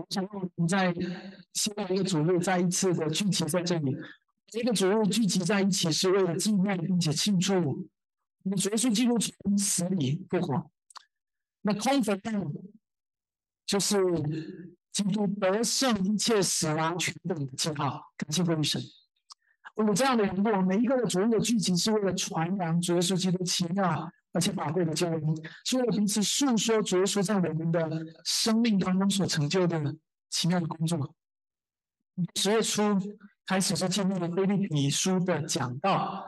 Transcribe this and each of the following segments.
我想我们在新的一个主日再一次的聚集在这里，一个主日聚集在一起是为了纪念并且庆祝我们主耶稣基督从死里复活。那空坟墓就是基督得胜一切死亡权等的记号。感谢归神。我们这样的缘故，每一个的主日的聚集是为了传扬主耶稣基督奇妙而且宝贵的救恩，所以我彼此诉说主耶稣在我们的生命当中所成就的奇妙的工作。十月初开始是进入了菲利比书的讲道，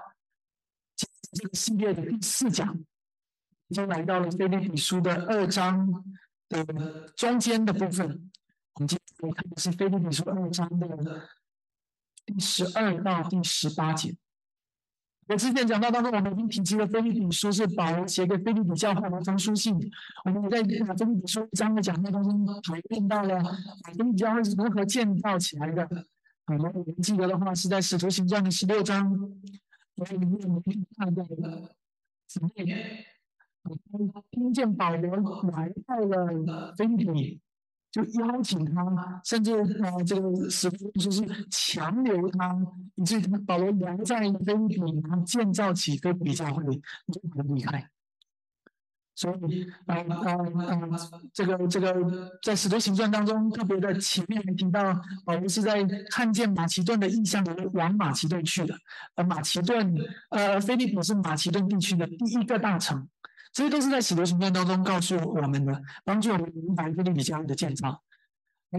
这个系列的第四讲，已经来到了菲利比书的二章的中间的部分。我们今天看的是菲利比书二章的。第十二到第十八节，我之前讲到当中，我们已经提及了菲利比书是保罗写给菲利比教会的一封书信。我们在菲利比书一章的讲道当中讨论到了菲利比教会是如何建造起来的。啊，如果记得的话，是在使徒行传的十六章里面我们看到的姊妹，听见保罗来到了菲利比。就邀请他，甚至呃，这个使徒说是强留他，以至于保罗留在菲律宾，然后建造起菲律宾教会，就很厉害。所以，呃呃呃，这个这个在使徒行传当中特别的前面提到，保罗是在看见马其顿的意象，往马其顿去的。呃马其顿，呃，菲利普是马其顿地区的第一个大城。这些都是在使徒行传当中告诉我们的，帮助我们明白菲利比教会的建造。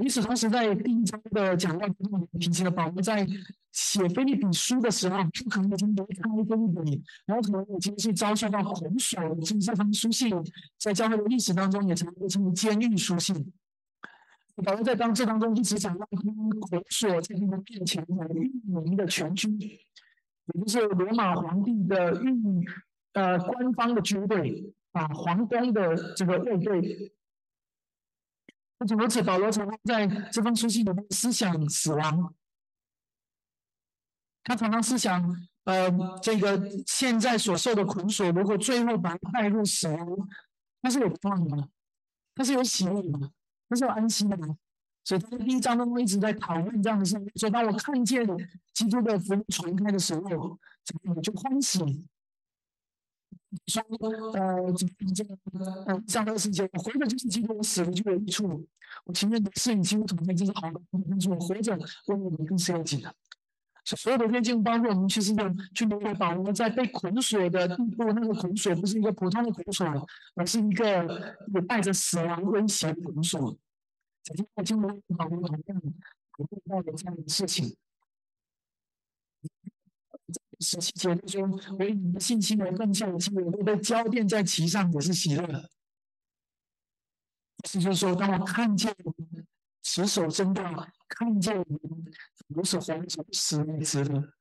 与此同时，在第一章的讲到中提及了保罗在写菲利比书的时候，不可能已经离开菲利比，然后可能已经是遭受到捆锁。甚至这封书信在教会的历史当中也曾被称为监狱书信。保罗在当这当中一直讲到捆锁在他们面前的御民的全军，也就是罗马皇帝的御。呃，官方的军队啊，皇宫的这个卫队。不仅如此，保罗常常在这封书信里面思想死亡。他常常思想，呃，这个现在所受的捆锁，如果最后把它带入死亡，那是有盼望的，他是有喜乐的，那是有安息的。所以他在第一章当中一直在讨论这样的事情。所以当我看见基督的福音传开的时候，我就欢喜。说呃，这个呃，上个世界，我活着就是基督，我死了就有益处。我情愿的是与基督同在，这是好的。但是我活着为我们更是要紧的。所有的天经包括我们去实践，去明白保罗在被捆锁的地步，那个捆锁不是一个普通的捆锁，而是一个有带着死亡威胁的捆锁。曾经在经文保罗同样讨论到的这样的事情。十七节就说：“为你们信心而更加的心，我都被浇奠在其上，也是喜乐。”意思就是说，当我看见我们持守真道，看见我们如此活着、死而值得。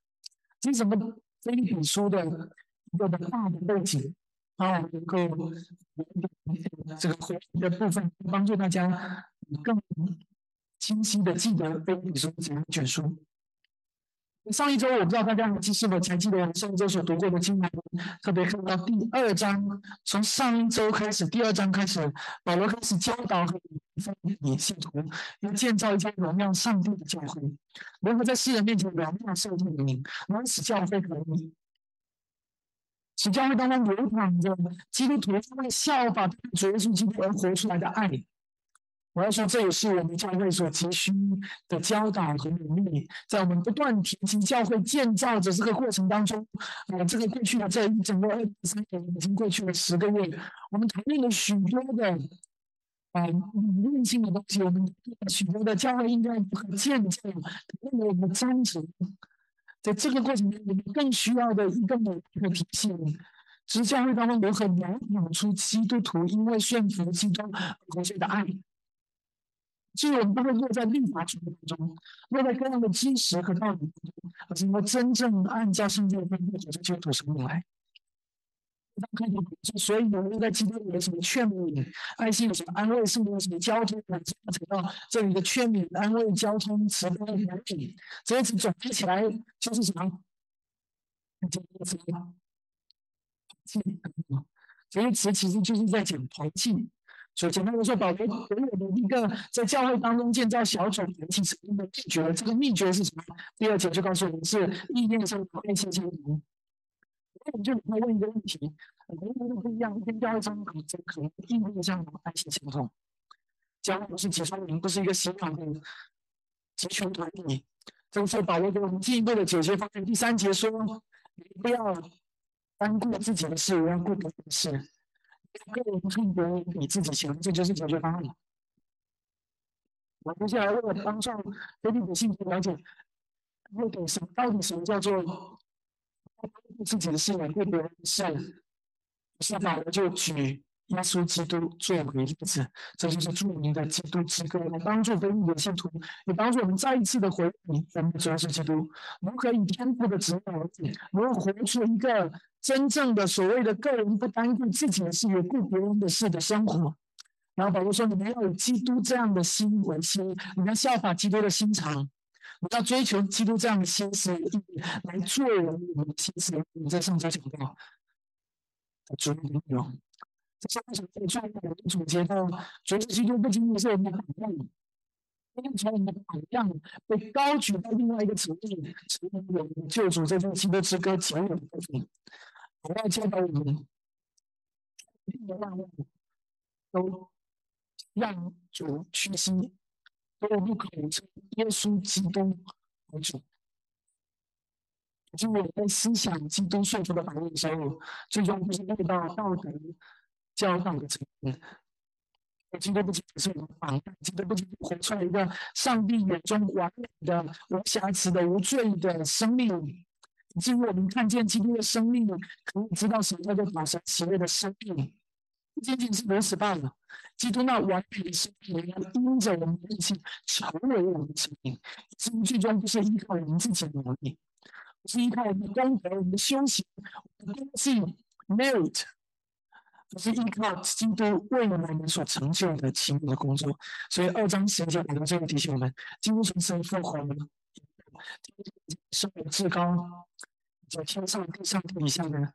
这是什么？非比书的一个的大的背景啊，能够这个活的部分，帮助大家更清晰的记得非比书怎样卷书。上一周我不知道大家还记是否还记得我们上一周所读过的经文，特别看到第二章，从上一周开始，第二章开始，保罗开始教导和分你信徒要建造一间荣耀上帝的教会，如何在世人面前荣耀上帝的名，如何使教会合一，使教会当中流淌着基督徒为效法主耶稣基督而活出来的爱。我要说，这也是我们教会所急需的教导和努力。在我们不断提及教会建造的这个过程当中，啊，这个过去的这一整个二三年已经过去了十个月，我们谈论了许多的啊理论性的东西，我们许多的教会应该如何建造，讨论了我们的章程。在这个过程中，我们更需要的一个某一个体系，是教会当中如何描养出基督徒因为顺服基督而活出的爱。所以我们不会落在律法主义当中，落在各样的知识和道理当中，而是能真正按照圣经的吩咐，走出基督生命来。所以我们在基督里有什么劝勉、爱心有什么安慰、圣灵有什么交通，我们讲到这里的劝勉、安慰、交通、慈悲、怜悯，这些词总结起来就是什么？这个词吗？这些词其实就是在讲团契。所以简单来说，保罗给我们一个在教会当中建造小组团体成功的秘诀。这个秘诀是什么？第二节就告诉我们是意念上的爱心相同。我们就会问一个问题：每个人不一样，跟教会中可能可能意念上的爱心相同。教会不是集中营，不是一个洗脑的集权团体。这个是保罗给我们进一步的解决方案。第三节说：不要单顾自己的事，要顾别人的事。个人看别人比自己强，这就是解决方案。我接下来为了帮助对你的性格了解，会给什？到底什么叫做自己的事，对别人的事？是吧？我就举耶稣基督作为例子，这就是著名的基督之歌，来帮助非利的信徒，也帮助我们再一次的回忆我们的主耶稣基督，如何以天赋的指导，如何活出一个。真正的所谓的个人不单顾自己的事，也顾别人的事的生活。然后保罗说：“你们要有基督这样的心为心，你要效法基督的心肠，你要追求基督这样的心思来做人我们的心思。”你在上周讲到的主内容，这是为什么在创业的总结到，主基督不仅仅是我们的榜样，因为从我们的榜样被高举到另外一个层面，成为我们救主这份基督之歌仅有的部分。我要教导我们，万物都让主屈膝，都不可称耶稣基督为主。就我在思想基督说服的反应时候，最终不是落到道德教导的层面。基督不仅是我们榜样，基督不仅活出来一个上帝眼中完美的、无瑕疵的、无罪的生命。以至于我们看见基督的生命，可以知道什么叫做保神喜悦的生命。不仅仅是如此罢了，基督那完美的生命，要因着我们的力气成为我们的生命。以至于最终不是依靠我们自己的能力，不是依靠我们的功德、我们的修行、我们的功绩没有是依靠基督为我们所成就的奇妙的工作。所以二章十节保罗最后提醒我们：基督从死里复活了，生命至高。在天上、地上、地底下的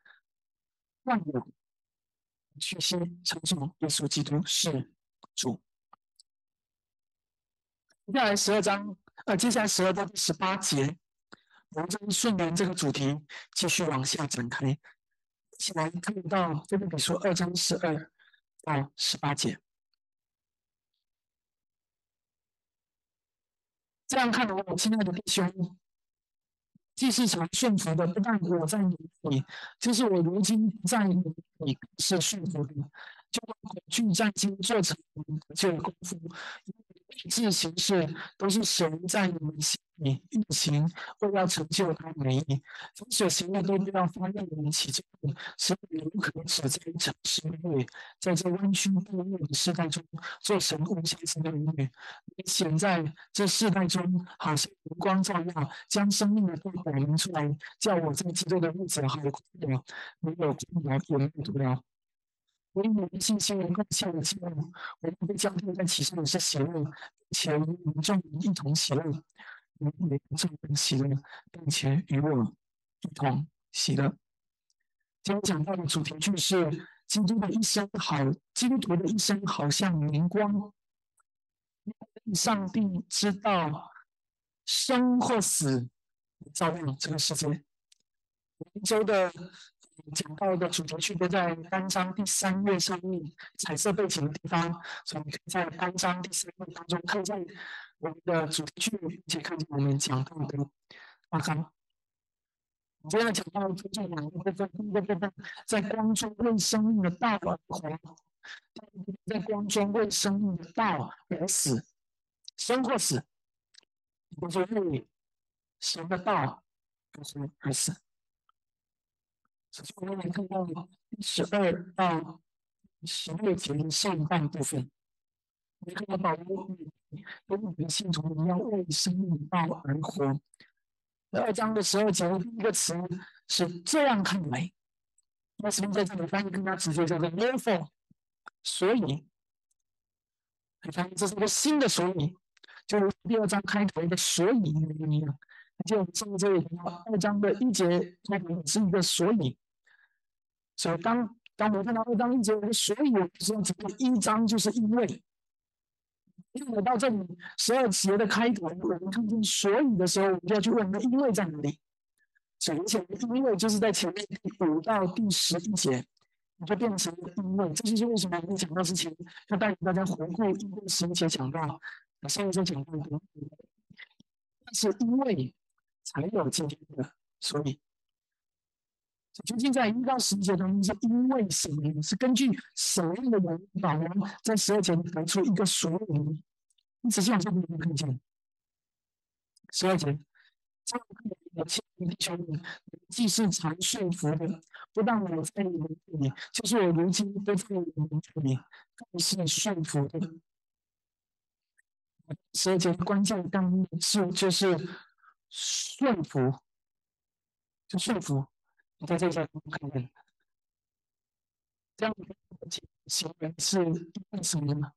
万有，去先称颂耶稣基督是主。接下来十二章，呃，接下来十二到第十八节，我们就顺着这个主题继续往下展开，起来看到这个比说二章十二到十八节。这样看的话，亲爱的弟兄。既是常顺服的，不但我在你里，就是我如今在你里是顺服的，就把恐惧战经做成这个功夫。这行事都是神在你们心里运行，为要成就他美意。凡所行的都不要发让我们起争论，使我们可指在诚实因为在这弯曲堕落的时代中，做神无瑕疵的儿女。显在这世代中，好像阳光照耀，将生命的光表明出来，叫我在基督的日子好快乐，没有困难，也没有毒了。我们信心能够向的记录，我们被交托在其上的是喜乐，且与民众一同喜乐，与民众喜乐，并且与我一同喜乐。今天讲到的主题就是基督的一生好，基督的一生好像明光，上帝知道生或死，照亮了这个世界。一周的。讲到的主题区都在单章第三页上面，彩色背景的地方，所以你可以在单章第三页当中看见我们的主题曲，并且看见我们讲到的大纲。我今天讲到分这两个部分，第一个部分在光中为生命的道而活，在光中为生命的道而死，生或死，我说为神的道而活而死。我们来看到第十二到十六节的上半部分，你看到保罗跟我们的信徒要为生命道而活。二章的十二节一个词是这样看来，那什么在这里翻译更加直接，叫做 therefore，所以，你看这是一个新的所以，就如第二章开头的所以一样。就这里二章的一节开头是一个所以。所以，当当我看到二章一节有个所以的时候，整个一章就是因为。因为到这里十二节的开头，我们看见所以的时候，我们就要去问那因为在哪里？首先，因为就是在前面第五到第十一节，你就变成了因为。这就是为什么我们讲到之前要带领大家回顾因为十一节讲到，上一节讲到的，是因为才有今天的所以。究竟在一到十节当中，是因为什么？是根据什么样的人把人在十二节得出一个所以？你仔细往下看，看见十二节，这个亲弟兄们，既是常顺服的，不但我在你们这里，就是我如今都在你们这里，更是顺服的。十二节关键当是就是顺服，就顺服。你在这下看见，这样的行为是为什么呢？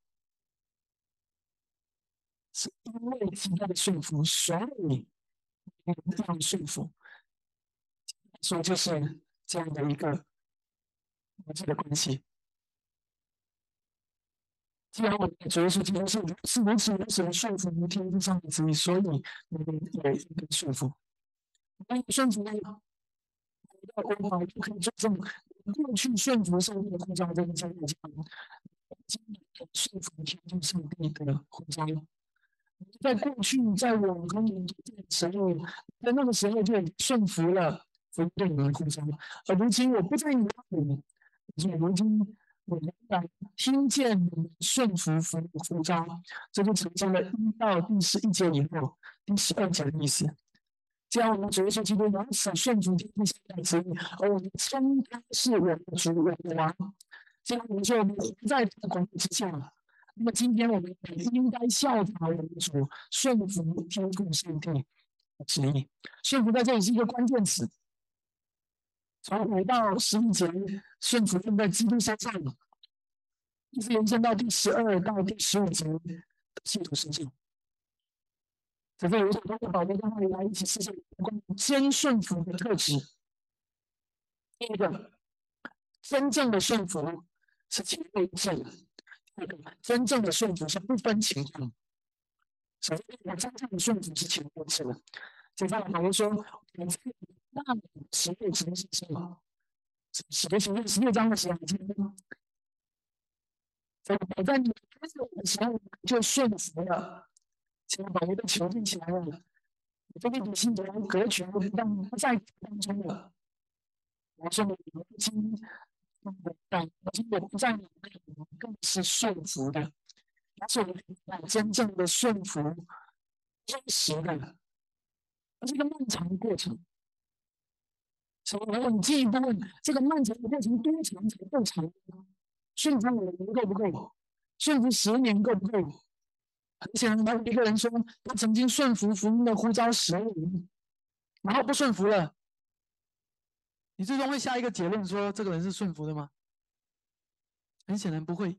是因为其他的顺服，所以这样顺服，所以就是这样的一个逻辑的关系。既然我们主要是基督是是如此如此的顺服，天父上帝旨意，所以我们也应该顺服。那你顺服呢？到规划就可以做证，过去顺服上帝的呼召，这个叫做什么？今天顺服天父上帝的呼召。在过去，在我们这个时候，在那个时候就顺服了福音对你们的呼召。而如今我不在你那里，是如今我们在听见你们顺服福音的呼召，这就成就了一到第十一节以后第十二节的意思。这样，我们主耶稣基督如此顺服天父上帝的旨意，而我们称他是我们的主、我们的王。这样，我们说我们活在这个光之下。那么，今天我们也应该效法我们主，顺服天父上帝的旨意。顺服在这里是一个关键词。从五到十五节，顺服用在基督身上，一直延伸到第十二到第十五节的信徒身上。这个有想通过保罗跟他们来一起思想关于先顺服的特质。第一个，真正的顺服是情为正；第二个，真正的顺服是不分情况。首先，我真正的顺服是情为正。接下来，保罗说：“我在那十六章是什么？十六十六十六章的时候，在我在你开始的时候就顺服了。”先把一个球立起来了，这个女性的格局不让不在当中了。我说我们今，但如今我不在你那里，更是顺服的。但是我们真正的顺服，真实的，这个漫长的过程。所以，如果你进一步问，这个漫长的过程多长才够长？顺服五年够不够？顺服十年够不够？很显然，有一个人说，他曾经顺服福音的呼召十年，然后不顺服了。你最终会下一个结论说，这个人是顺服的吗？很显然不会。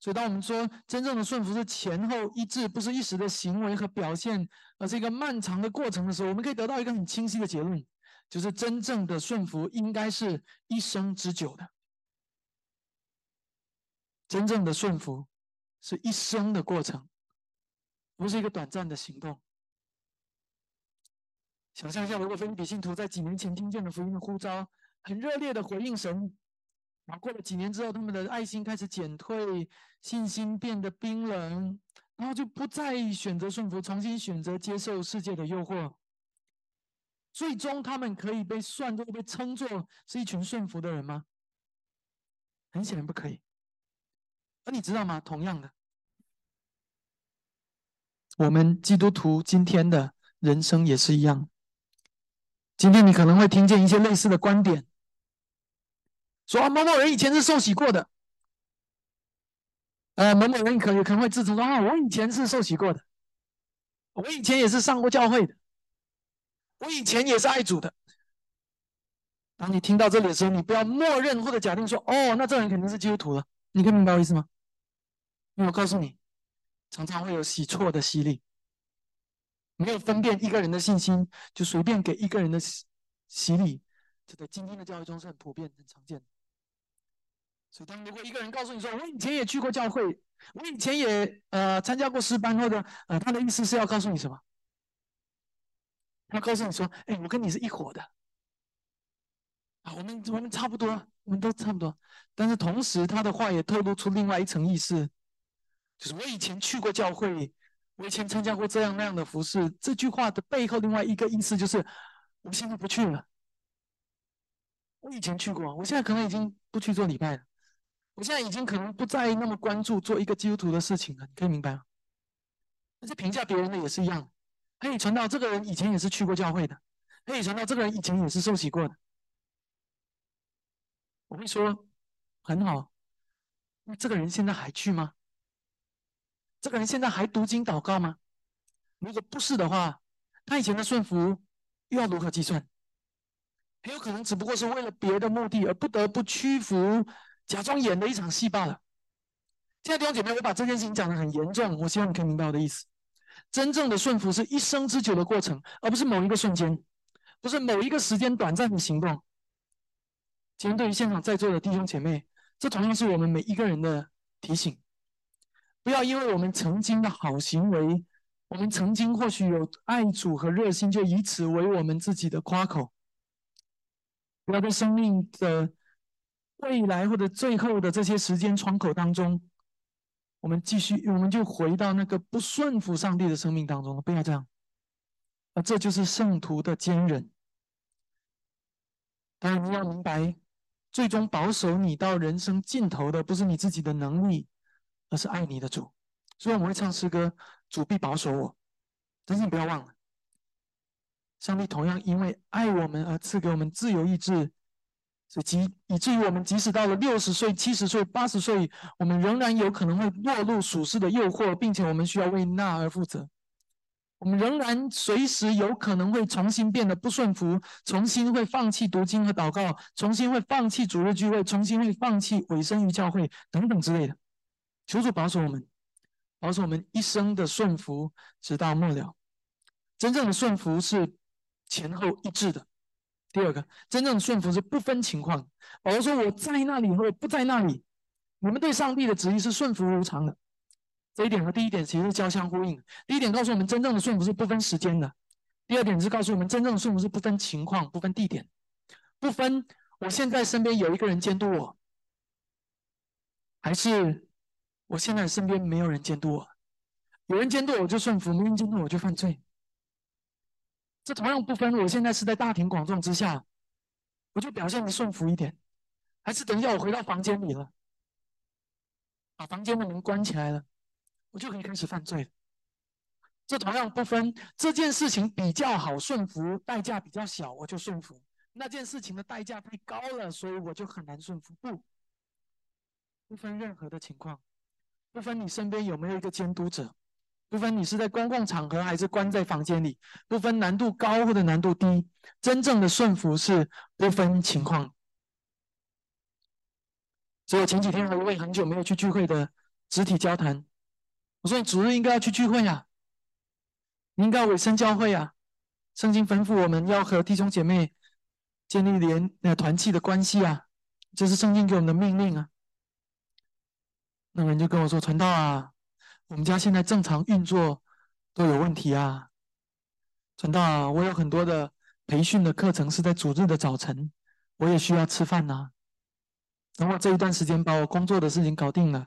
所以，当我们说真正的顺服是前后一致，不是一时的行为和表现，而是一个漫长的过程的时候，我们可以得到一个很清晰的结论，就是真正的顺服应该是一生之久的。真正的顺服。是一生的过程，不是一个短暂的行动。想象一下，如果菲律宾信徒在几年前听见了福音的呼召，很热烈的回应神，然后过了几年之后，他们的爱心开始减退，信心变得冰冷，然后就不再选择顺服，重新选择接受世界的诱惑，最终他们可以被算作、被称作是一群顺服的人吗？很显然不可以。而你知道吗？同样的，我们基督徒今天的人生也是一样。今天你可能会听见一些类似的观点，说啊，某某人以前是受洗过的，呃，某某人可有可能会自称说啊，我以前是受洗过的，我以前也是上过教会的，我以前也是爱主的。当你听到这里的时候，你不要默认或者假定说，哦，那这人肯定是基督徒了。你可以明白我意思吗？因为我告诉你，常常会有洗错的洗礼，没有分辨一个人的信心，就随便给一个人的洗洗礼，这在今天的教育中是很普遍、很常见的。所以，当如果一个人告诉你说：“我以前也去过教会，我以前也呃参加过诗班，或者呃，他的意思是要告诉你什么？他告诉你说：“哎，我跟你是一伙的啊，我们我们差不多，我们都差不多。”但是同时，他的话也透露出另外一层意思，就是我以前去过教会，我以前参加过这样那样的服饰。这句话的背后另外一个意思就是，我现在不去了。我以前去过，我现在可能已经不去做礼拜了。我现在已经可能不再那么关注做一个基督徒的事情了，你可以明白吗？那这评价别人的也是一样，可以传到这个人以前也是去过教会的，可以传到这个人以前也是受洗过的。我会说很好，那这个人现在还去吗？这个人现在还读经祷告吗？如果不是的话，他以前的顺服又要如何计算？很有可能只不过是为了别的目的而不得不屈服。假装演的一场戏罢了。现在弟兄姐妹，我把这件事情讲得很严重，我希望你可以明白我的意思。真正的顺服是一生之久的过程，而不是某一个瞬间，不是某一个时间短暂的行动。今天对于现场在座的弟兄姐妹，这同样是我们每一个人的提醒：不要因为我们曾经的好行为，我们曾经或许有爱主和热心，就以此为我们自己的夸口。不要在生命的。未来或者最后的这些时间窗口当中，我们继续，我们就回到那个不顺服上帝的生命当中了。不要这样，啊这就是圣徒的坚韧。当然，你要明白，最终保守你到人生尽头的，不是你自己的能力，而是爱你的主。所以我们会唱诗歌：“主必保守我。”但是你不要忘了，上帝同样因为爱我们而赐给我们自由意志。所以及以至于我们即使到了六十岁、七十岁、八十岁，我们仍然有可能会落入属世的诱惑，并且我们需要为那而负责。我们仍然随时有可能会重新变得不顺服，重新会放弃读经和祷告，重新会放弃主日聚会，重新会放弃委身于教会等等之类的。求主保守我们，保守我们一生的顺服，直到末了。真正的顺服是前后一致的。第二个，真正的顺服是不分情况。保罗说：“我在那里，或者不在那里，你们对上帝的旨意是顺服如常的。”这一点和第一点其实是交相呼应。第一点告诉我们，真正的顺服是不分时间的；第二点是告诉我们，真正的顺服是不分情况、不分地点、不分我现在身边有一个人监督我，还是我现在身边没有人监督我。有人监督我就顺服，没人监督我就犯罪。这同样不分，我现在是在大庭广众之下，我就表现的顺服一点，还是等一下我回到房间里了，把房间的门关起来了，我就可以开始犯罪。这同样不分，这件事情比较好顺服，代价比较小，我就顺服；那件事情的代价太高了，所以我就很难顺服。不，不分任何的情况，不分你身边有没有一个监督者。不分你是在公共场合还是关在房间里，不分难度高或者难度低，真正的顺服是不分情况。所以我前几天和一位很久没有去聚会的肢体交谈，我说：“你主日应该要去聚会呀，你应该委身教会呀。圣经吩咐我们要和弟兄姐妹建立联呃团契的关系啊，这是圣经给我们的命令啊。”那个人就跟我说：“传道啊。”我们家现在正常运作都有问题啊，陈道啊，我有很多的培训的课程是在主日的早晨，我也需要吃饭呐。等我这一段时间把我工作的事情搞定了，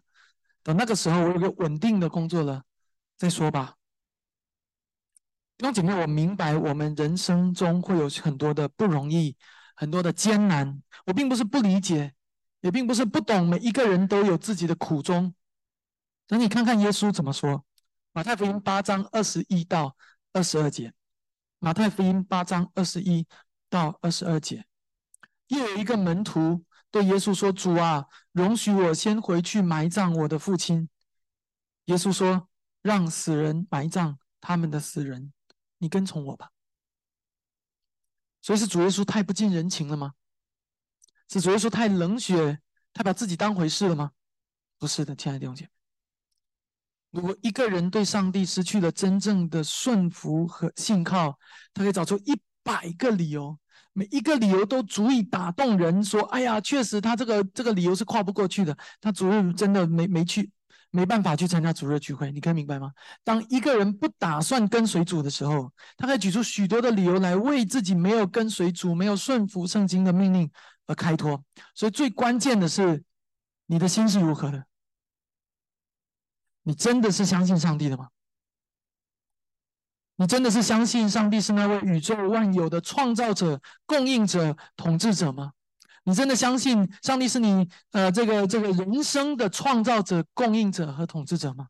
等那个时候我有个稳定的工作了再说吧。弟兄姐妹，我明白我们人生中会有很多的不容易，很多的艰难。我并不是不理解，也并不是不懂，每一个人都有自己的苦衷。等你看看耶稣怎么说，《马太福音》八章二十一到二十二节，《马太福音》八章二十一到二十二节，又有一个门徒对耶稣说：“主啊，容许我先回去埋葬我的父亲。”耶稣说：“让死人埋葬他们的死人，你跟从我吧。”所以是主耶稣太不近人情了吗？是主耶稣太冷血，太把自己当回事了吗？不是的，亲爱的弟兄姐妹。如果一个人对上帝失去了真正的顺服和信靠，他可以找出一百个理由，每一个理由都足以打动人。说：“哎呀，确实他这个这个理由是跨不过去的。他主日真的没没去，没办法去参加主日聚会。你可以明白吗？当一个人不打算跟随主的时候，他可以举出许多的理由来为自己没有跟随主、没有顺服圣经的命令而开脱。所以最关键的是，你的心是如何的？你真的是相信上帝的吗？”你真的是相信上帝是那位宇宙万有的创造者、供应者、统治者吗？你真的相信上帝是你呃这个这个人生的创造者、供应者和统治者吗？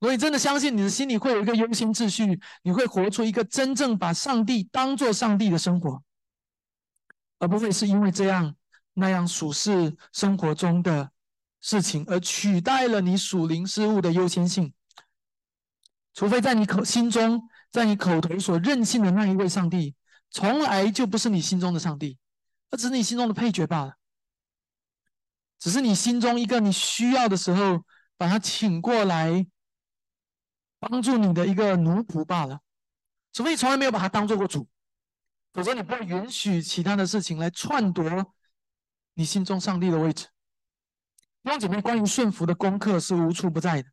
如果你真的相信，你的心里会有一个优先秩序，你会活出一个真正把上帝当做上帝的生活，而不会是因为这样那样属世生活中的事情而取代了你属灵事物的优先性，除非在你口心中。在你口头所任性的那一位上帝，从来就不是你心中的上帝，而只是你心中的配角罢了。只是你心中一个你需要的时候，把他请过来帮助你的一个奴仆罢了。除非你从来没有把他当做过主，否则你不会允许其他的事情来篡夺你心中上帝的位置。弟兄姐妹，关于顺服的功课是无处不在的。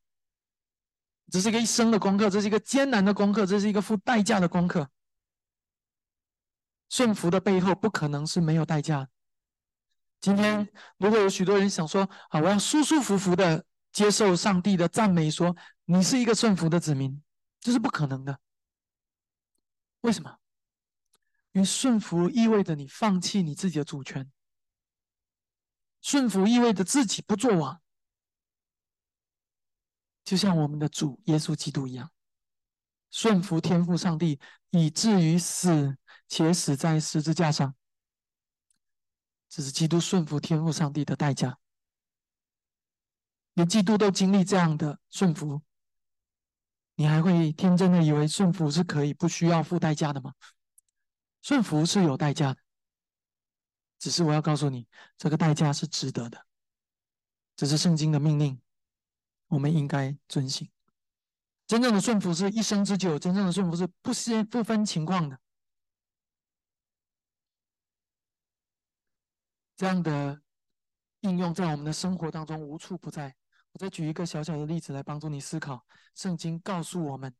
这是一个一生的功课，这是一个艰难的功课，这是一个付代价的功课。顺服的背后不可能是没有代价。今天如果有许多人想说啊，我要舒舒服服的接受上帝的赞美，说你是一个顺服的子民，这是不可能的。为什么？因为顺服意味着你放弃你自己的主权，顺服意味着自己不做王。就像我们的主耶稣基督一样，顺服天父上帝，以至于死，且死在十字架上。这是基督顺服天父上帝的代价。连基督都经历这样的顺服，你还会天真的以为顺服是可以不需要付代价的吗？顺服是有代价的，只是我要告诉你，这个代价是值得的。这是圣经的命令。我们应该遵行。真正的顺服是一生之久，真正的顺服是不先不分情况的。这样的应用在我们的生活当中无处不在。我再举一个小小的例子来帮助你思考。圣经告诉我们，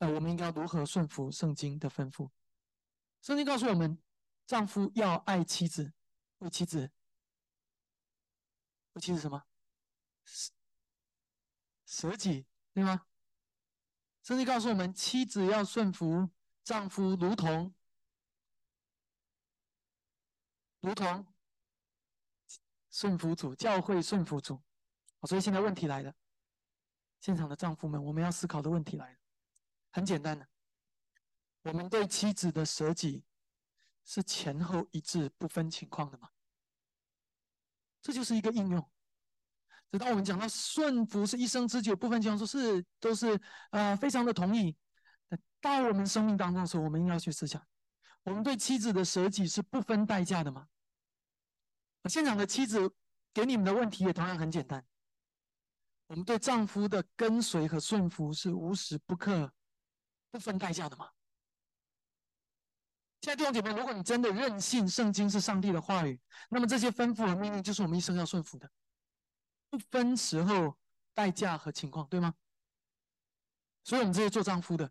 呃，我们应该如何顺服圣经的吩咐？圣经告诉我们，丈夫要爱妻子，为妻子，为妻子什么？舍舍己，对吗？圣经告诉我们，妻子要顺服丈夫，如同如同顺服主，教会顺服主。所以现在问题来了，现场的丈夫们，我们要思考的问题来了。很简单的，我们对妻子的舍己是前后一致、不分情况的吗？这就是一个应用。直到我们讲到顺服是一生之久，不分情况说是都是呃非常的同意。到我们生命当中的时候，我们应该要去思想：我们对妻子的舍己是不分代价的吗？现场的妻子给你们的问题也同样很简单：我们对丈夫的跟随和顺服是无时不刻不分代价的吗？现在弟兄姐妹，如果你真的任性，圣经是上帝的话语，那么这些吩咐和命令就是我们一生要顺服的。不分时候、代价和情况，对吗？所以，我们这些做丈夫的，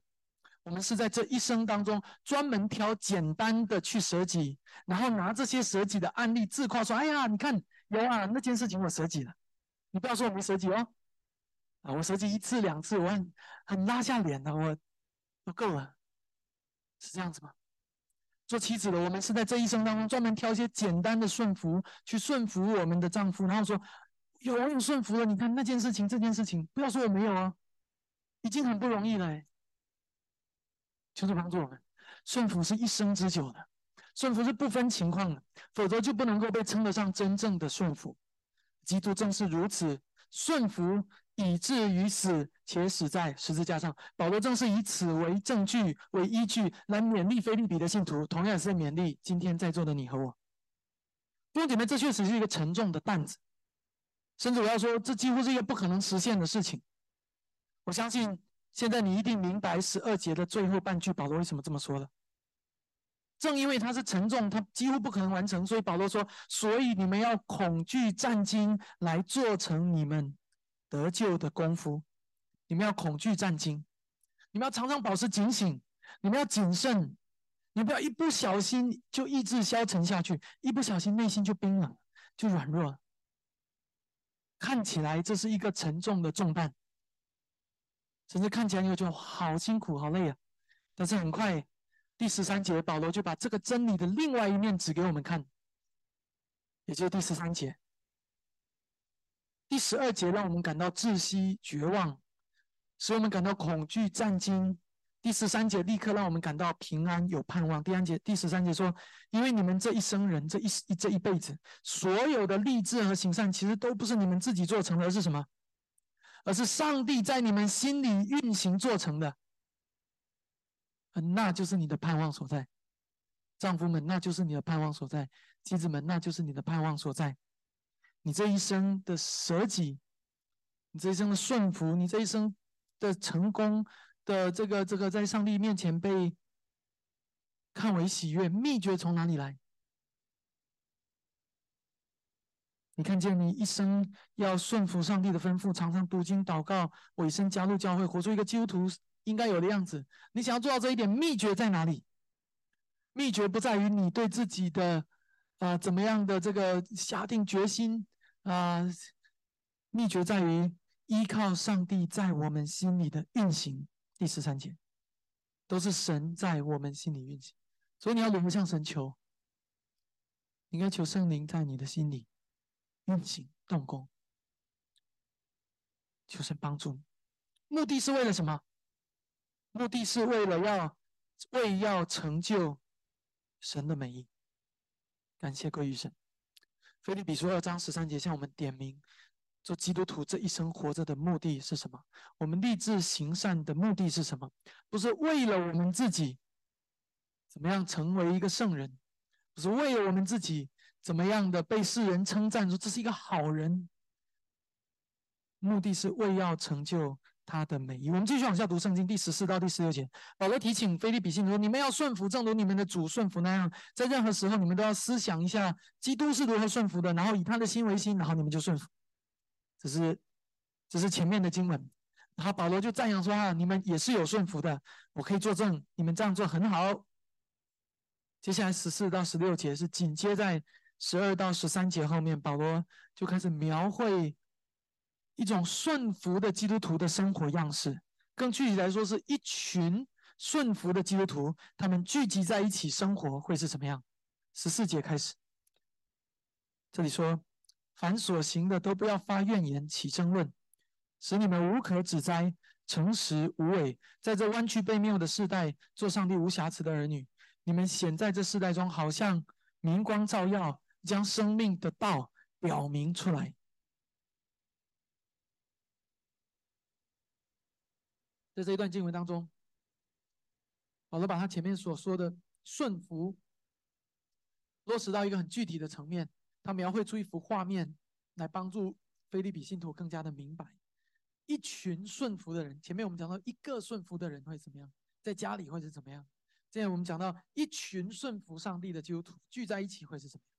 我们是在这一生当中专门挑简单的去舍己，然后拿这些舍己的案例自夸说：“哎呀，你看有啊，那件事情我舍己了。”你不要说我没舍己哦，啊，我舍己一次两次，我很很拉下脸的，我都够了，是这样子吗？做妻子的，我们是在这一生当中专门挑一些简单的顺服，去顺服我们的丈夫，然后说。有我有顺服了，你看那件事情，这件事情，不要说我没有啊，已经很不容易了。求主帮助我们，顺服是一生之久的，顺服是不分情况的，否则就不能够被称得上真正的顺服。基督正是如此顺服，以至于死，且死在十字架上。保罗正是以此为证据、为依据来勉励菲利比的信徒，同样也是勉励今天在座的你和我。弟兄姐妹，这确实是一个沉重的担子。甚至我要说，这几乎是一个不可能实现的事情。我相信现在你一定明白十二节的最后半句，保罗为什么这么说了。正因为它是沉重，它几乎不可能完成，所以保罗说：“所以你们要恐惧战惊，来做成你们得救的功夫。你们要恐惧战惊，你们要常常保持警醒，你们要谨慎，你不要一不小心就意志消沉下去，一不小心内心就冰冷，就软弱。看起来这是一个沉重的重担，甚至看起来你会觉得好辛苦、好累啊。但是很快。”第十三节，保罗就把这个真理的另外一面指给我们看，也就是第十三节。第十二节让我们感到窒息、绝望，使我们感到恐惧、战惊。第十三节立刻让我们感到平安、有盼望。第三节，第十三节说：“因为你们这一生人，这一这一辈子，所有的励志和行善，其实都不是你们自己做成的，而是什么？而是上帝在你们心里运行做成的。”那就是你的盼望所在，丈夫们，那就是你的盼望所在；妻子们，那就是你的盼望所在。你这一生的舍己，你这一生的顺服，你这一生的成功的这个这个，在上帝面前被看为喜悦，秘诀从哪里来？你看见你一生要顺服上帝的吩咐，常常读经祷告，委身加入教会，活出一个基督徒。应该有的样子。你想要做到这一点，秘诀在哪里？秘诀不在于你对自己的啊怎么样的这个下定决心啊，秘诀在于依靠上帝在我们心里的运行。第十三节，都是神在我们心里运行，所以你要如何向神求？应该求圣灵在你的心里运行动工，求神帮助你。目的是为了什么？目的是为了要为要成就神的美意，感谢归于神。菲利比书二章十三节向我们点明，做基督徒这一生活着的目的是什么？我们立志行善的目的是什么？不是为了我们自己怎么样成为一个圣人，不是为了我们自己怎么样的被世人称赞说这是一个好人。目的是为要成就。他的美意。我们继续往下读圣经第十四到第十六节。保罗提醒菲利比信徒说：“你们要顺服，正如你们的主顺服那样。在任何时候，你们都要思想一下，基督是如何顺服的，然后以他的心为心，然后你们就顺服。”这是，这是前面的经文。然后保罗就赞扬说：“啊，你们也是有顺服的，我可以作证，你们这样做很好。”接下来十四到十六节是紧接在十二到十三节后面，保罗就开始描绘。一种顺服的基督徒的生活样式，更具体来说，是一群顺服的基督徒，他们聚集在一起生活会是怎么样？十四节开始，这里说：凡所行的都不要发怨言，起争论，使你们无可指摘，诚实无伪，在这弯曲被谬的世代，做上帝无瑕疵的儿女。你们显在这世代中，好像明光照耀，将生命的道表明出来。在这一段经文当中，保罗把他前面所说的顺服落实到一个很具体的层面，他描绘出一幅画面来帮助菲利比信徒更加的明白：一群顺服的人。前面我们讲到一个顺服的人会怎么样，在家里会是怎么样？现在我们讲到一群顺服上帝的基督徒聚在一起会是怎么样？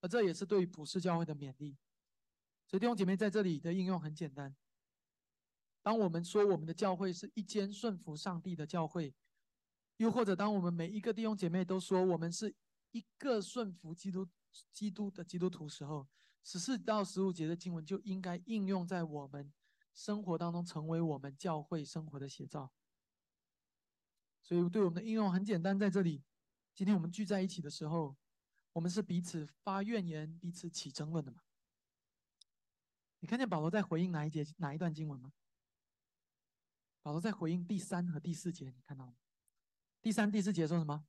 而这也是对普世教会的勉励。所以弟兄姐妹在这里的应用很简单。当我们说我们的教会是一间顺服上帝的教会，又或者当我们每一个弟兄姐妹都说我们是一个顺服基督、基督的基督徒时候，十四到十五节的经文就应该应用在我们生活当中，成为我们教会生活的写照。所以，对我们的应用很简单，在这里，今天我们聚在一起的时候，我们是彼此发怨言、彼此起争论的嘛？你看见保罗在回应哪一节、哪一段经文吗？保罗在回应第三和第四节，你看到吗？第三、第四节说什么？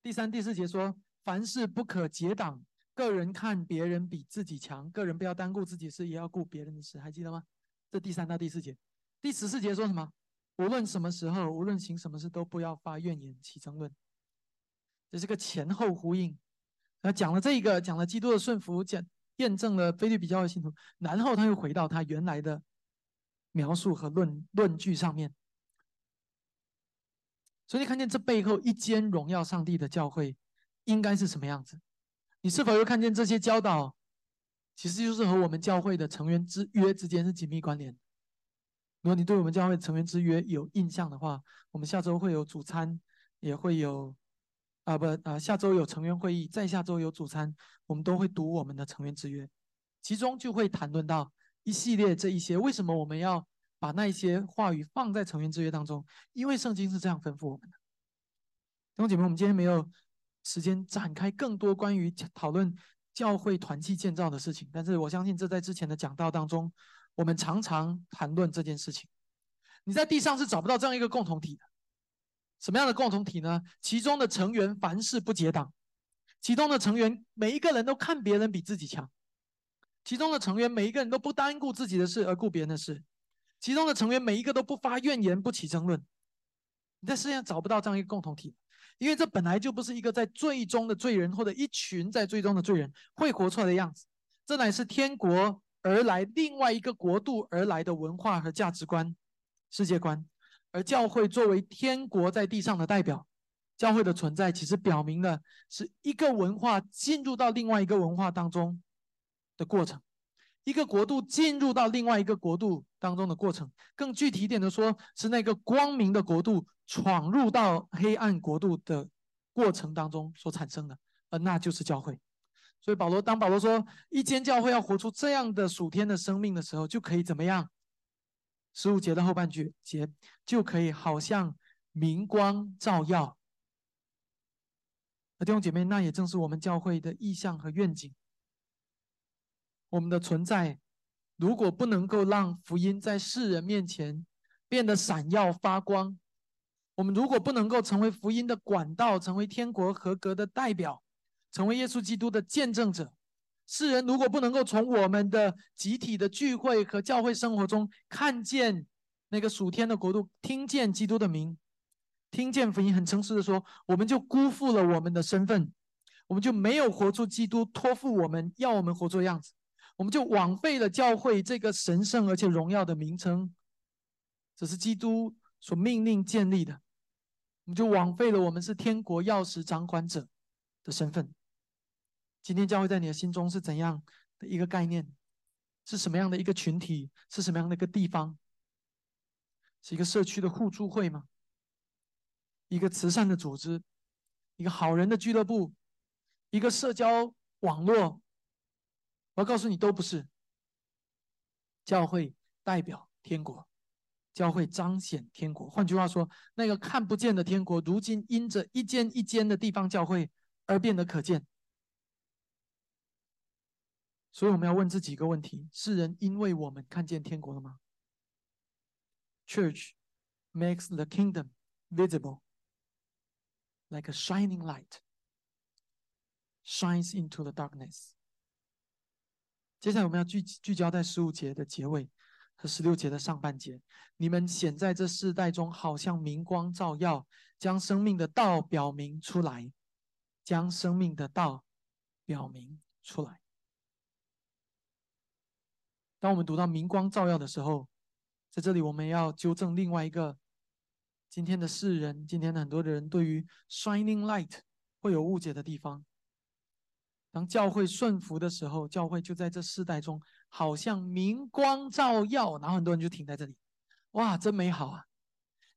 第三、第四节说：凡事不可结党，个人看别人比自己强，个人不要单顾自己事，也要顾别人的事，还记得吗？这第三到第四节。第十四节说什么？无论什么时候，无论行什么事，都不要发怨言、起争论。这是个前后呼应。他讲了这个，讲了基督的顺服，讲验证了菲律比较的信徒，然后他又回到他原来的。描述和论论据上面，所以你看见这背后一间荣耀上帝的教会应该是什么样子？你是否又看见这些教导，其实就是和我们教会的成员之约之间是紧密关联？如果你对我们教会成员之约有印象的话，我们下周会有主餐，也会有啊不啊下周有成员会议，再下周有主餐，我们都会读我们的成员之约，其中就会谈论到一系列这一些为什么我们要。把那一些话语放在成员之约当中，因为圣经是这样吩咐我们的。弟兄姐妹，我们今天没有时间展开更多关于讨论教会团契建造的事情，但是我相信这在之前的讲道当中，我们常常谈论这件事情。你在地上是找不到这样一个共同体的。什么样的共同体呢？其中的成员凡事不结党，其中的成员每一个人都看别人比自己强，其中的成员每一个人都不单顾自己的事而顾别人的事。其中的成员每一个都不发怨言，不起争论。你在世界上找不到这样一个共同体，因为这本来就不是一个在最终的罪人或者一群在最终的罪人会活出来的样子。这乃是天国而来另外一个国度而来的文化和价值观、世界观。而教会作为天国在地上的代表，教会的存在其实表明了是一个文化进入到另外一个文化当中的过程。一个国度进入到另外一个国度当中的过程，更具体一点的说，是那个光明的国度闯入到黑暗国度的过程当中所产生的，而那就是教会。所以保罗当保罗说一间教会要活出这样的属天的生命的时候，就可以怎么样？十五节的后半句节就可以好像明光照耀。弟兄姐妹，那也正是我们教会的意向和愿景。我们的存在，如果不能够让福音在世人面前变得闪耀发光，我们如果不能够成为福音的管道，成为天国合格的代表，成为耶稣基督的见证者，世人如果不能够从我们的集体的聚会和教会生活中看见那个属天的国度，听见基督的名，听见福音，很诚实的说，我们就辜负了我们的身份，我们就没有活出基督托付我们要我们活出的样子。我们就枉费了教会这个神圣而且荣耀的名称，这是基督所命令建立的。我们就枉费了我们是天国钥匙掌管者的身份。今天教会在你的心中是怎样的一个概念？是什么样的一个群体？是什么样的一个地方？是一个社区的互助会吗？一个慈善的组织？一个好人的俱乐部？一个社交网络？我要告诉你，都不是。教会代表天国，教会彰显天国。换句话说，那个看不见的天国，如今因着一间一间的地方教会而变得可见。所以我们要问这几个问题：世人因为我们看见天国了吗？Church makes the kingdom visible like a shining light shines into the darkness. 接下来我们要聚聚焦在十五节的结尾和十六节的上半节。你们显在这世代中，好像明光照耀，将生命的道表明出来，将生命的道表明出来。当我们读到明光照耀的时候，在这里我们要纠正另外一个今天的世人，今天的很多的人对于 shining light 会有误解的地方。当教会顺服的时候，教会就在这世代中，好像明光照耀。然后很多人就停在这里，哇，真美好啊！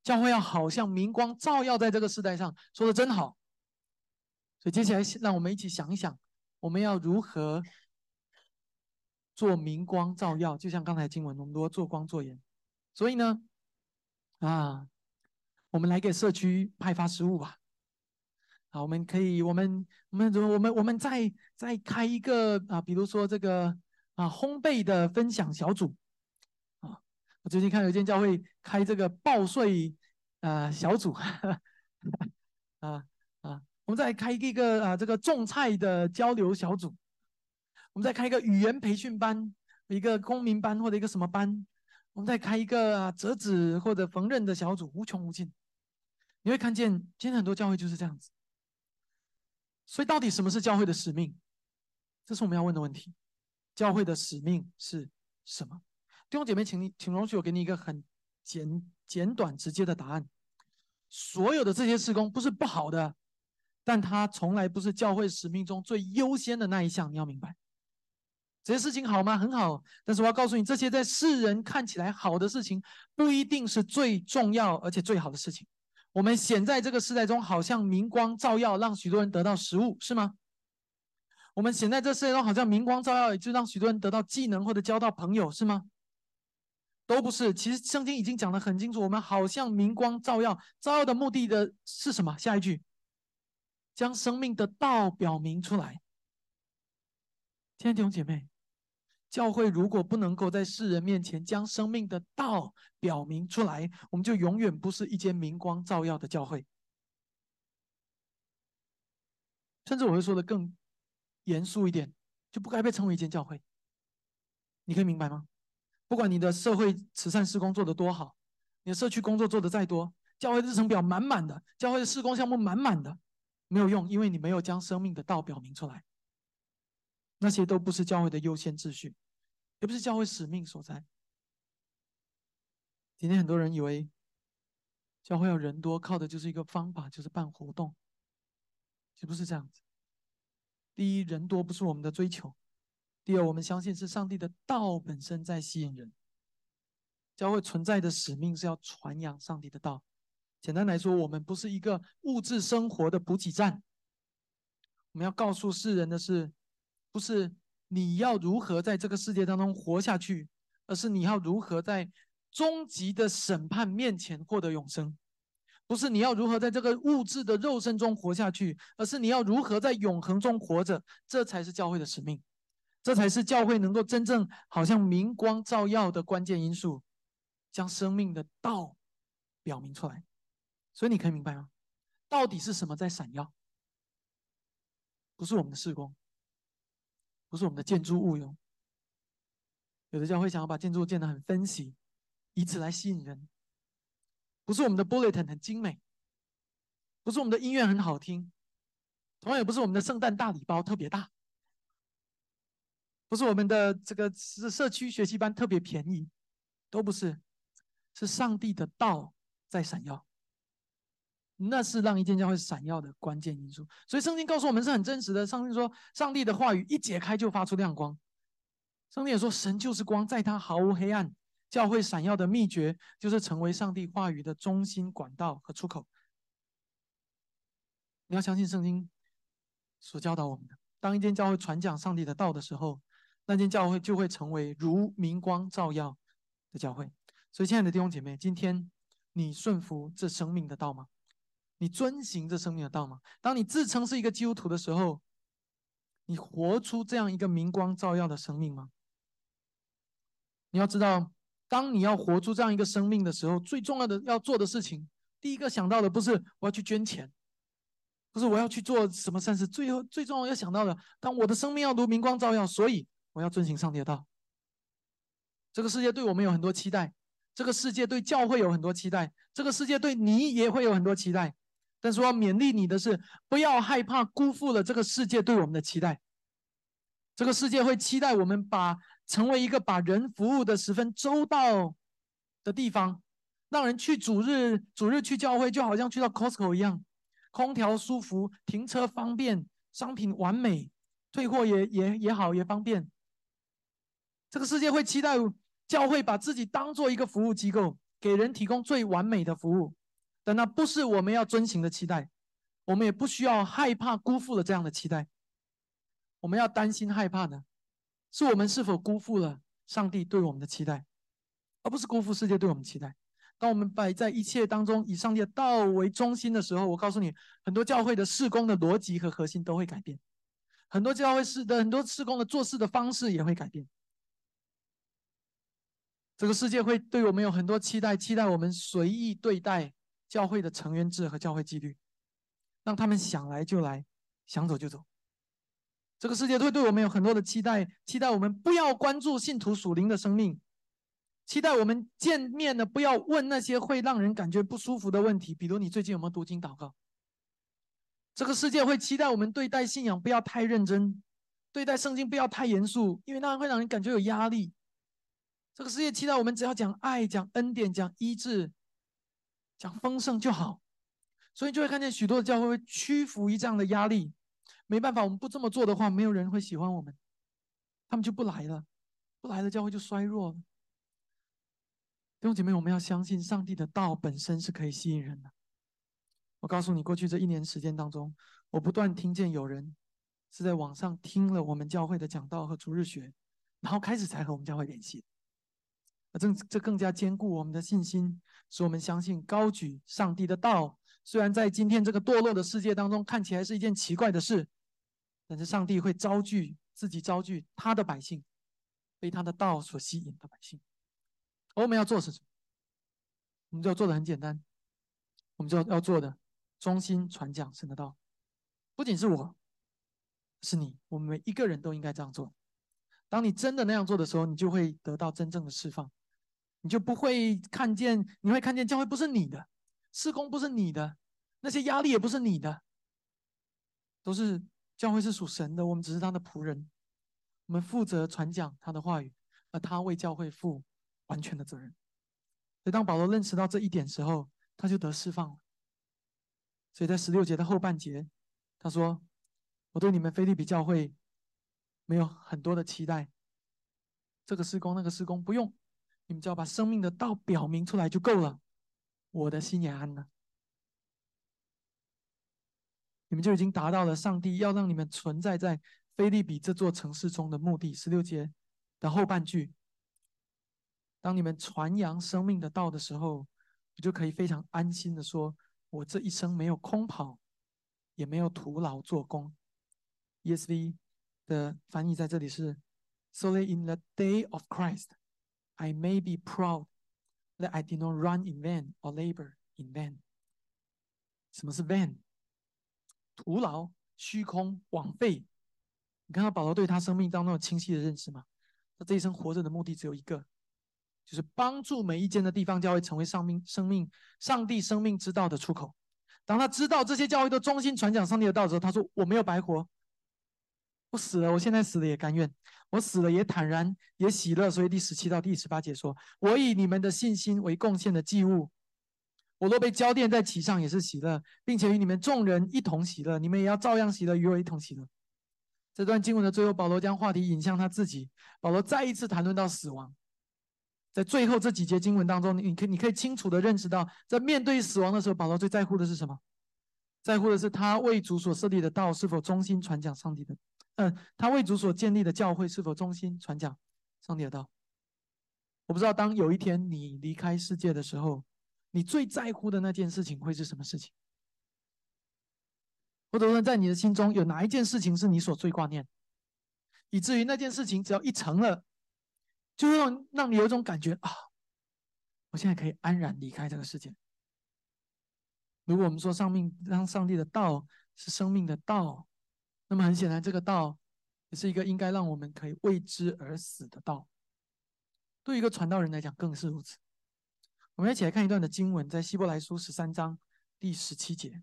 教会要好像明光照耀在这个世代上，说的真好。所以接下来，让我们一起想一想，我们要如何做明光照耀？就像刚才经文，我们多做光做盐。所以呢，啊，我们来给社区派发食物吧。好，我们可以，我们，我们，我们，我们再再开一个啊，比如说这个啊，烘焙的分享小组啊。我最近看有一间教会开这个报税啊小组，啊啊，我们再开一个啊这个种菜的交流小组，我们再开一个语言培训班，一个公民班或者一个什么班，我们再开一个啊折纸或者缝纫的小组，无穷无尽。你会看见，今天很多教会就是这样子。所以，到底什么是教会的使命？这是我们要问的问题。教会的使命是什么？弟兄姐妹，请你，请容许我给你一个很简简短直接的答案。所有的这些事工不是不好的，但它从来不是教会使命中最优先的那一项。你要明白，这些事情好吗？很好，但是我要告诉你，这些在世人看起来好的事情，不一定是最重要而且最好的事情。我们显在这个时代中，好像明光照耀，让许多人得到食物，是吗？我们显在这世界中，好像明光照耀，也就让许多人得到技能或者交到朋友，是吗？都不是。其实圣经已经讲得很清楚，我们好像明光照耀，照耀的目的的是什么？下一句，将生命的道表明出来。亲爱的弟兄姐妹。教会如果不能够在世人面前将生命的道表明出来，我们就永远不是一间明光照耀的教会。甚至我会说的更严肃一点，就不该被称为一间教会。你可以明白吗？不管你的社会慈善施工做得多好，你的社区工作做得再多，教会日程表满满的，教会的施工项目满满的，没有用，因为你没有将生命的道表明出来。那些都不是教会的优先秩序，也不是教会使命所在。今天很多人以为教会要人多，靠的就是一个方法，就是办活动，其实不是这样子。第一，人多不是我们的追求；第二，我们相信是上帝的道本身在吸引人。教会存在的使命是要传扬上帝的道。简单来说，我们不是一个物质生活的补给站，我们要告诉世人的是。不是你要如何在这个世界当中活下去，而是你要如何在终极的审判面前获得永生。不是你要如何在这个物质的肉身中活下去，而是你要如何在永恒中活着。这才是教会的使命，这才是教会能够真正好像明光照耀的关键因素，将生命的道表明出来。所以你可以明白吗？到底是什么在闪耀？不是我们的事工。不是我们的建筑物哟。有的教会想要把建筑建得很分析，以此来吸引人。不是我们的 bulletin 很精美，不是我们的音乐很好听，同样也不是我们的圣诞大礼包特别大，不是我们的这个是社区学习班特别便宜，都不是，是上帝的道在闪耀。那是让一间教会闪耀的关键因素，所以圣经告诉我们是很真实的。上帝说，上帝的话语一解开就发出亮光。上帝也说，神就是光，在他毫无黑暗。教会闪耀的秘诀就是成为上帝话语的中心管道和出口。你要相信圣经所教导我们的。当一间教会传讲上帝的道的时候，那间教会就会成为如明光照耀的教会。所以，亲爱的弟兄姐妹，今天你顺服这生命的道吗？你遵行这生命的道吗？当你自称是一个基督徒的时候，你活出这样一个明光照耀的生命吗？你要知道，当你要活出这样一个生命的时候，最重要的要做的事情，第一个想到的不是我要去捐钱，不是我要去做什么善事，最后最重要要想到的，当我的生命要如明光照耀，所以我要遵行上帝的道。这个世界对我们有很多期待，这个世界对教会有很多期待，这个世界对你也会有很多期待。但是我要勉励你的是，不要害怕辜负了这个世界对我们的期待。这个世界会期待我们把成为一个把人服务的十分周到的地方，让人去主日主日去教会就好像去到 Costco 一样，空调舒服，停车方便，商品完美，退货也也也好也方便。这个世界会期待教会把自己当做一个服务机构，给人提供最完美的服务。但那不是我们要遵循的期待，我们也不需要害怕辜负了这样的期待。我们要担心害怕的，是我们是否辜负了上帝对我们的期待，而不是辜负世界对我们期待。当我们摆在一切当中以上帝的道为中心的时候，我告诉你，很多教会的事工的逻辑和核心都会改变，很多教会是的很多事工的做事的方式也会改变。这个世界会对我们有很多期待，期待我们随意对待。教会的成员制和教会纪律，让他们想来就来，想走就走。这个世界会对我们有很多的期待，期待我们不要关注信徒属灵的生命，期待我们见面呢不要问那些会让人感觉不舒服的问题，比如你最近有没有读经祷告。这个世界会期待我们对待信仰不要太认真，对待圣经不要太严肃，因为那样会让人感觉有压力。这个世界期待我们只要讲爱、讲恩典、讲医治。讲丰盛就好，所以就会看见许多的教会会屈服于这样的压力。没办法，我们不这么做的话，没有人会喜欢我们，他们就不来了，不来了，教会就衰弱了。弟兄姐妹，我们要相信上帝的道本身是可以吸引人的。我告诉你，过去这一年时间当中，我不断听见有人是在网上听了我们教会的讲道和逐日学，然后开始才和我们教会联系。这这更加坚固我们的信心，使我们相信高举上帝的道，虽然在今天这个堕落的世界当中看起来是一件奇怪的事。但是上帝会招聚自己招聚他的百姓，被他的道所吸引的百姓。而我们要做是什么？我们就要做的很简单，我们就要做的忠心传讲神的道。不仅是我，是你，我们每一个人都应该这样做。当你真的那样做的时候，你就会得到真正的释放，你就不会看见，你会看见教会不是你的，施工不是你的，那些压力也不是你的，都是。教会是属神的，我们只是他的仆人，我们负责传讲他的话语，而他为教会负完全的责任。所以当保罗认识到这一点时候，他就得释放了。所以在十六节的后半节，他说：“我对你们菲利比教会没有很多的期待，这个施工那个施工不用，你们只要把生命的道表明出来就够了，我的心也安了。”你们就已经达到了上帝要让你们存在在菲利比这座城市中的目的。十六节的后半句，当你们传扬生命的道的时候，你就可以非常安心的说：“我这一生没有空跑，也没有徒劳做工。” ESV 的翻译在这里是：“Solely in the day of Christ, I may be proud that I did not run in vain or labor in vain。”什么是 vain？徒劳、虚空、枉费。你看到保罗对他生命当中有清晰的认识吗？他这一生活着的目的只有一个，就是帮助每一间的地方教会成为上命、生命、上帝生命之道的出口。当他知道这些教会都忠心传讲上帝的道之后，他说：“我没有白活，我死了，我现在死了也甘愿，我死了也坦然，也喜乐。”所以第十七到第十八节说：“我以你们的信心为贡献的祭物。”我若被交奠在其上，也是喜乐，并且与你们众人一同喜乐。你们也要照样喜乐，与我一同喜乐。这段经文的最后，保罗将话题引向他自己。保罗再一次谈论到死亡。在最后这几节经文当中，你可你可以清楚的认识到，在面对死亡的时候，保罗最在乎的是什么？在乎的是他为主所设立的道是否忠心传讲上帝的，嗯，他为主所建立的教会是否忠心传讲上帝的道。我不知道，当有一天你离开世界的时候。你最在乎的那件事情会是什么事情？或者说，在你的心中有哪一件事情是你所最挂念，以至于那件事情只要一成了，就让让你有一种感觉啊，我现在可以安然离开这个世界。如果我们说上命让上帝的道是生命的道，那么很显然，这个道也是一个应该让我们可以为之而死的道。对一个传道人来讲，更是如此。我们一起来看一段的经文，在希伯来书十三章第十七节。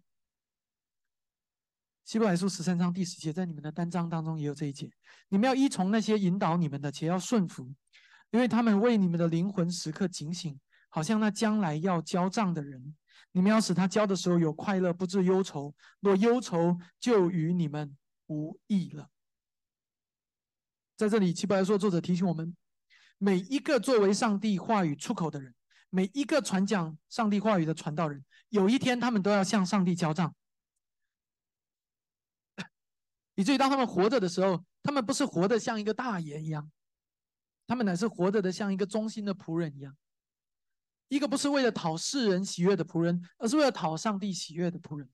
希伯来书十三章第十节，在你们的单章当中也有这一节。你们要依从那些引导你们的，且要顺服，因为他们为你们的灵魂时刻警醒，好像那将来要交账的人。你们要使他交的时候有快乐，不致忧愁；若忧愁，就与你们无益了。在这里，希伯来书作者提醒我们，每一个作为上帝话语出口的人。每一个传讲上帝话语的传道人，有一天他们都要向上帝交账，以至于当他们活着的时候，他们不是活得像一个大爷一样，他们乃是活着的像一个忠心的仆人一样，一个不是为了讨世人喜悦的仆人，而是为了讨上帝喜悦的仆人。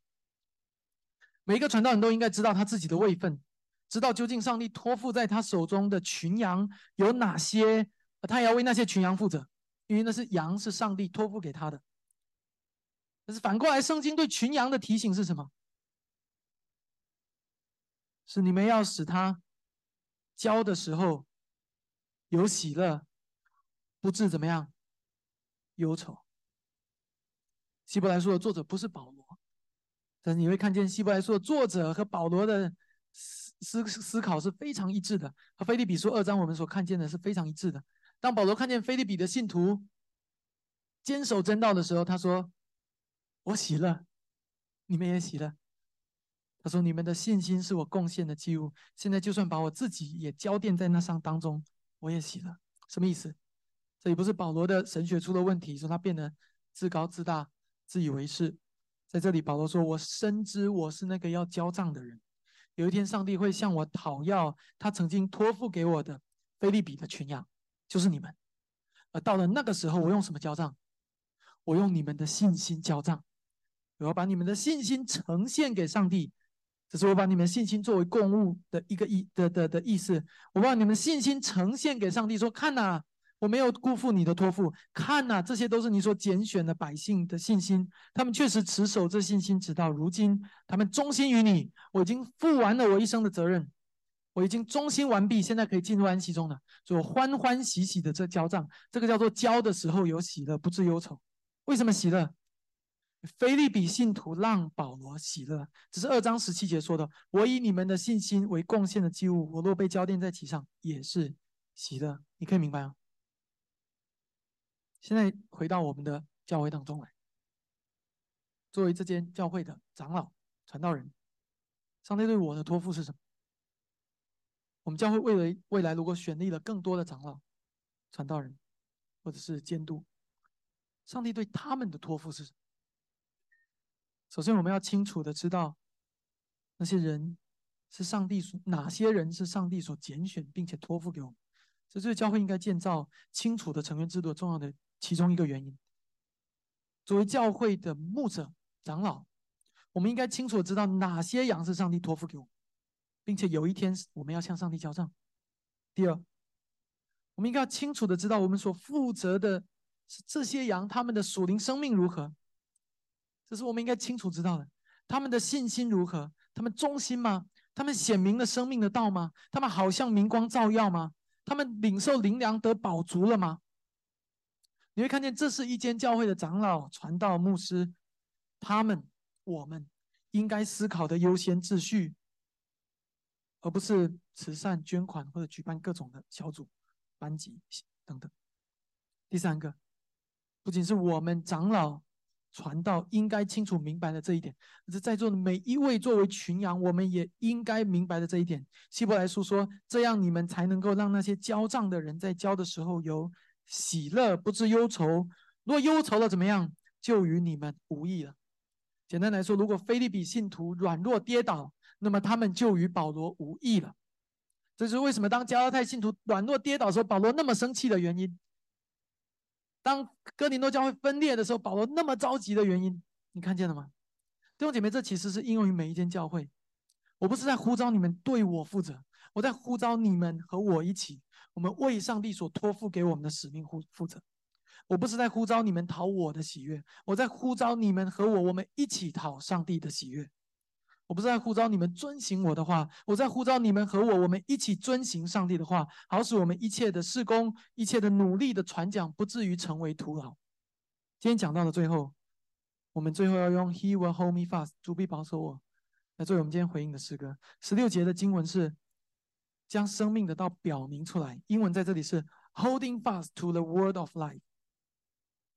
每一个传道人都应该知道他自己的位分，知道究竟上帝托付在他手中的群羊有哪些，他也要为那些群羊负责。因为那是羊，是上帝托付给他的。但是反过来，圣经对群羊的提醒是什么？是你们要使他教的时候有喜乐，不致怎么样忧愁。希伯来书的作者不是保罗，但是你会看见希伯来书的作者和保罗的思思思考是非常一致的，和菲利比书二章我们所看见的是非常一致的。当保罗看见菲利比的信徒坚守真道的时候，他说：“我喜乐，你们也喜乐。他说：“你们的信心是我贡献的祭物，现在就算把我自己也交奠在那上当中，我也喜乐。”什么意思？这里不是保罗的神学出了问题，说他变得自高自大、自以为是。在这里，保罗说：“我深知我是那个要交账的人，有一天上帝会向我讨要他曾经托付给我的菲利比的群羊，就是你们。而到了那个时候，我用什么交账？我用你们的信心交账。我要把你们的信心呈现给上帝，这是我把你们信心作为供物的一个意的的的意思。我把你们信心呈现给上帝，说：看呐。”我没有辜负你的托付，看呐，这些都是你所拣选的百姓的信心，他们确实持守这信心，直到如今，他们忠心于你。我已经负完了我一生的责任，我已经忠心完毕，现在可以进入安息中了。所欢欢喜喜的这交账，这个叫做交的时候有喜乐，不知忧愁。为什么喜乐？菲利比信徒让保罗喜乐，只是二章十七节说的：“我以你们的信心为贡献的祭物，我若被交奠在其上，也是喜乐。”你可以明白吗？现在回到我们的教会当中来，作为这间教会的长老、传道人，上帝对我的托付是什么？我们教会为了未来，如果选立了更多的长老、传道人，或者是监督，上帝对他们的托付是什么？首先，我们要清楚的知道，那些人是上帝所哪些人是上帝所拣选并且托付给我们，这是教会应该建造清楚的成员制度重要的。其中一个原因，作为教会的牧者、长老，我们应该清楚知道哪些羊是上帝托付给我们，并且有一天我们要向上帝交账。第二，我们应该要清楚的知道我们所负责的是这些羊他们的属灵生命如何，这是我们应该清楚知道的。他们的信心如何？他们忠心吗？他们显明了生命的道吗？他们好像明光照耀吗？他们领受灵粮得饱足了吗？你会看见，这是一间教会的长老、传道、牧师，他们、我们应该思考的优先秩序，而不是慈善捐款或者举办各种的小组、班级等等。第三个，不仅是我们长老、传道应该清楚明白的这一点，而是在座的每一位作为群羊，我们也应该明白的这一点。希伯来书说：“这样你们才能够让那些交账的人在交的时候有。”喜乐不知忧愁，如果忧愁了怎么样，就与你们无益了。简单来说，如果菲利比信徒软弱跌倒，那么他们就与保罗无益了。这是为什么当加拉太信徒软弱跌倒的时候，保罗那么生气的原因。当哥林多教会分裂的时候，保罗那么着急的原因，你看见了吗？弟兄姐妹，这其实是应用于每一间教会。我不是在呼召你们对我负责，我在呼召你们和我一起。我们为上帝所托付给我们的使命负负责。我不是在呼召你们讨我的喜悦，我在呼召你们和我，我们一起讨上帝的喜悦。我不是在呼召你们遵行我的话，我在呼召你们和我，我们一起遵行上帝的话，好使我们一切的事工、一切的努力的传讲，不至于成为徒劳。今天讲到的最后，我们最后要用 He will hold me fast，主必保守我，来作为我们今天回应的诗歌。十六节的经文是。将生命的道表明出来。英文在这里是 holding fast to the word of life，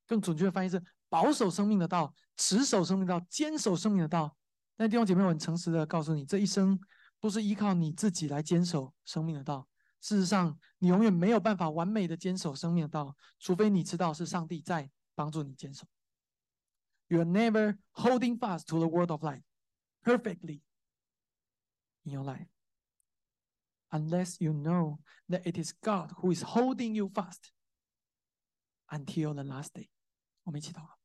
更准确的翻译是保守生命的道，持守生命的道，坚守生命的道。但弟兄姐妹，我很诚实的告诉你，这一生不是依靠你自己来坚守生命的道。事实上，你永远没有办法完美的坚守生命的道，除非你知道是上帝在帮助你坚守。You are never holding fast to the word of life perfectly in your life. unless you know that it is God who is holding you fast until the last day。我们一起祷告。